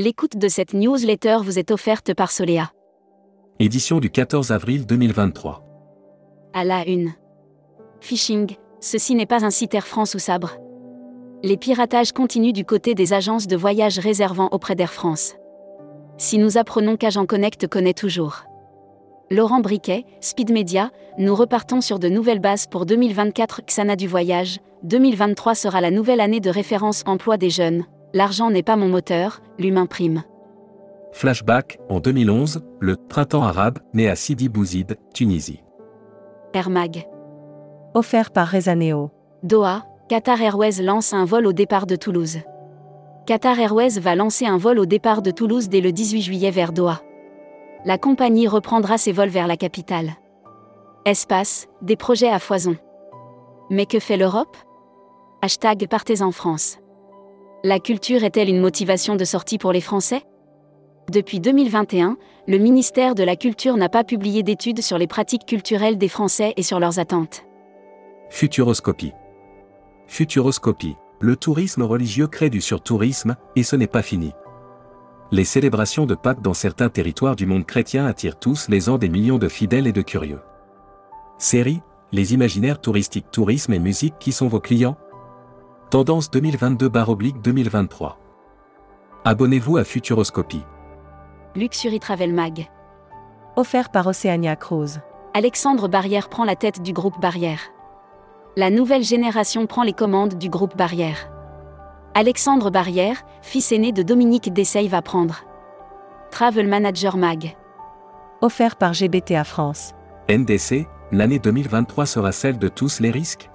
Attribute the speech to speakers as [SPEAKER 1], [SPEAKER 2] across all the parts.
[SPEAKER 1] L'écoute de cette newsletter vous est offerte par Solea.
[SPEAKER 2] Édition du 14 avril 2023.
[SPEAKER 1] À la une. Phishing, ceci n'est pas un site Air France ou Sabre. Les piratages continuent du côté des agences de voyage réservant auprès d'Air France. Si nous apprenons qu'Agent Connect connaît toujours. Laurent Briquet, Speed Media, nous repartons sur de nouvelles bases pour 2024 Xana du voyage, 2023 sera la nouvelle année de référence emploi des jeunes, L'argent n'est pas mon moteur, l'humain prime.
[SPEAKER 2] Flashback, en 2011, le Printemps arabe, né à Sidi Bouzid, Tunisie.
[SPEAKER 1] Air Mag.
[SPEAKER 3] Offert par Rezaneo.
[SPEAKER 1] Doha, Qatar Airways lance un vol au départ de Toulouse. Qatar Airways va lancer un vol au départ de Toulouse dès le 18 juillet vers Doha. La compagnie reprendra ses vols vers la capitale. Espace, des projets à foison. Mais que fait l'Europe? Hashtag Partez en France. La culture est-elle une motivation de sortie pour les Français? Depuis 2021, le ministère de la Culture n'a pas publié d'études sur les pratiques culturelles des Français et sur leurs attentes.
[SPEAKER 2] Futuroscopie. Futuroscopie. Le tourisme religieux crée du surtourisme, et ce n'est pas fini. Les célébrations de Pâques dans certains territoires du monde chrétien attirent tous les ans des millions de fidèles et de curieux. Série, les imaginaires touristiques tourisme et musique qui sont vos clients Tendance 2022-2023. Abonnez-vous à Futuroscopie.
[SPEAKER 1] Luxury Travel Mag.
[SPEAKER 3] Offert par Oceania Cruise.
[SPEAKER 1] Alexandre Barrière prend la tête du groupe Barrière. La nouvelle génération prend les commandes du groupe Barrière. Alexandre Barrière, fils aîné de Dominique Dessay, va prendre. Travel Manager Mag.
[SPEAKER 3] Offert par GBTA France.
[SPEAKER 2] NDC, l'année 2023 sera celle de tous les risques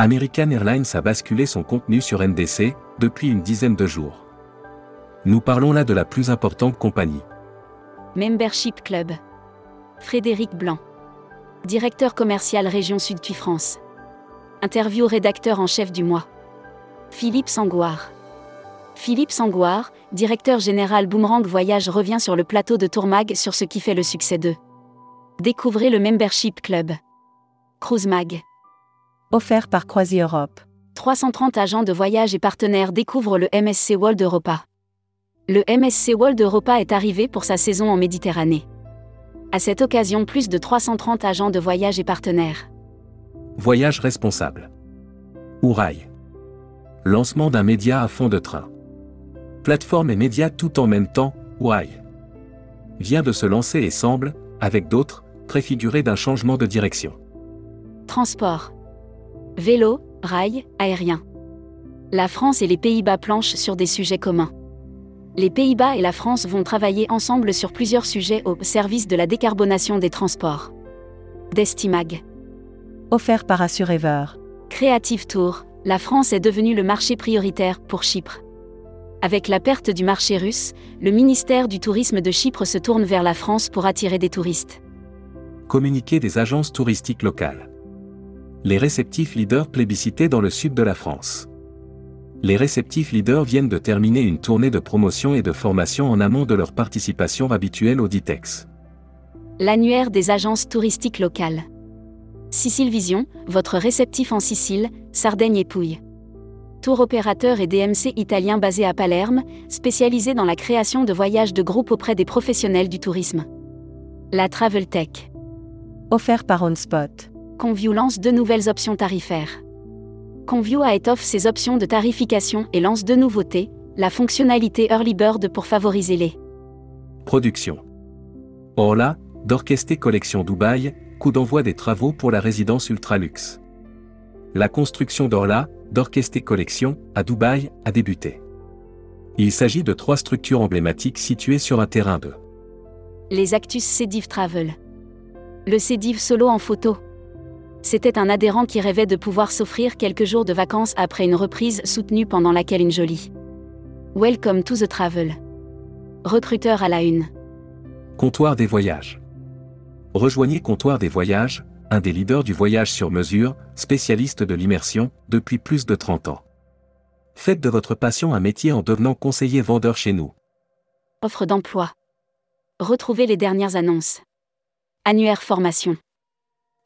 [SPEAKER 2] American Airlines a basculé son contenu sur NDC depuis une dizaine de jours. Nous parlons là de la plus importante compagnie.
[SPEAKER 1] Membership Club. Frédéric Blanc. Directeur commercial Région Sud tuy France. Interview rédacteur en chef du mois. Philippe Sangoire. Philippe Sangoire, directeur général Boomerang Voyage revient sur le plateau de Tourmag sur ce qui fait le succès d'eux. Découvrez le Membership Club. Cruise Mag.
[SPEAKER 3] Offert par Croisi Europe.
[SPEAKER 1] 330 agents de voyage et partenaires découvrent le MSC World Europa. Le MSC World Europa est arrivé pour sa saison en Méditerranée. À cette occasion, plus de 330 agents de voyage et partenaires.
[SPEAKER 2] Voyage responsable. Ourail. Lancement d'un média à fond de train. Plateforme et médias tout en même temps, Ourail. Vient de se lancer et semble, avec d'autres, préfigurer d'un changement de direction.
[SPEAKER 1] Transport. Vélo, rail, aérien. La France et les Pays-Bas planchent sur des sujets communs. Les Pays-Bas et la France vont travailler ensemble sur plusieurs sujets au service de la décarbonation des transports. Destimag.
[SPEAKER 3] Offert par Assurever.
[SPEAKER 1] Creative Tour, la France est devenue le marché prioritaire pour Chypre. Avec la perte du marché russe, le ministère du Tourisme de Chypre se tourne vers la France pour attirer des touristes.
[SPEAKER 2] Communiquer des agences touristiques locales les réceptifs leaders plébiscités dans le sud de la France. Les réceptifs leaders viennent de terminer une tournée de promotion et de formation en amont de leur participation habituelle au DITEX.
[SPEAKER 1] L'annuaire des agences touristiques locales. Sicile Vision, votre réceptif en Sicile, Sardaigne et Pouille. Tour opérateur et DMC italien basé à Palerme, spécialisé dans la création de voyages de groupe auprès des professionnels du tourisme. La Travel Tech.
[SPEAKER 3] Offert par OnSpot.
[SPEAKER 1] Conview lance deux nouvelles options tarifaires. Conview a étoffe ses options de tarification et lance deux nouveautés, la fonctionnalité Early Bird pour favoriser les
[SPEAKER 2] productions. Orla, d'Orchesté Collection Dubaï, coup d'envoi des travaux pour la résidence Ultraluxe. La construction d'Orla, d'Orchesté Collection, à Dubaï, a débuté. Il s'agit de trois structures emblématiques situées sur un terrain de
[SPEAKER 1] les Actus Cédiv Travel. Le Cédiv solo en photo. C'était un adhérent qui rêvait de pouvoir s'offrir quelques jours de vacances après une reprise soutenue pendant laquelle une jolie. Welcome to the travel. Recruteur à la une.
[SPEAKER 2] Comptoir des voyages. Rejoignez Comptoir des voyages, un des leaders du voyage sur mesure, spécialiste de l'immersion, depuis plus de 30 ans. Faites de votre passion un métier en devenant conseiller vendeur chez nous.
[SPEAKER 1] Offre d'emploi. Retrouvez les dernières annonces. Annuaire formation.